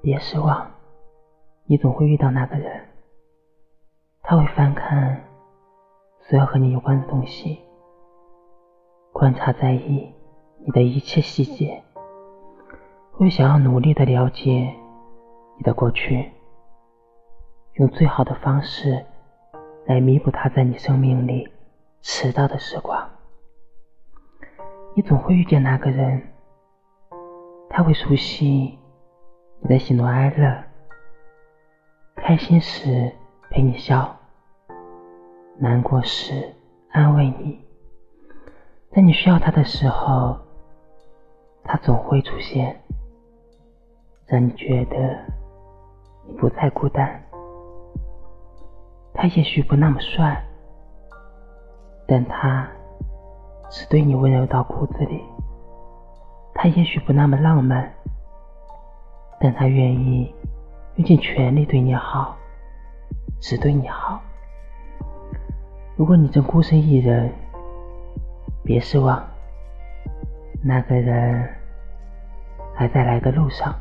别失望，你总会遇到那个人。他会翻看所有和你有关的东西，观察在意你的一切细节，会想要努力的了解你的过去，用最好的方式来弥补他在你生命里迟到的时光。你总会遇见那个人，他会熟悉在喜怒哀乐，开心时陪你笑。难过时安慰你，在你需要他的时候，他总会出现，让你觉得你不再孤单。他也许不那么帅，但他只对你温柔到骨子里；他也许不那么浪漫，但他愿意用尽全力对你好，只对你好。如果你正孤身一人，别失望，那个人还在来的路上。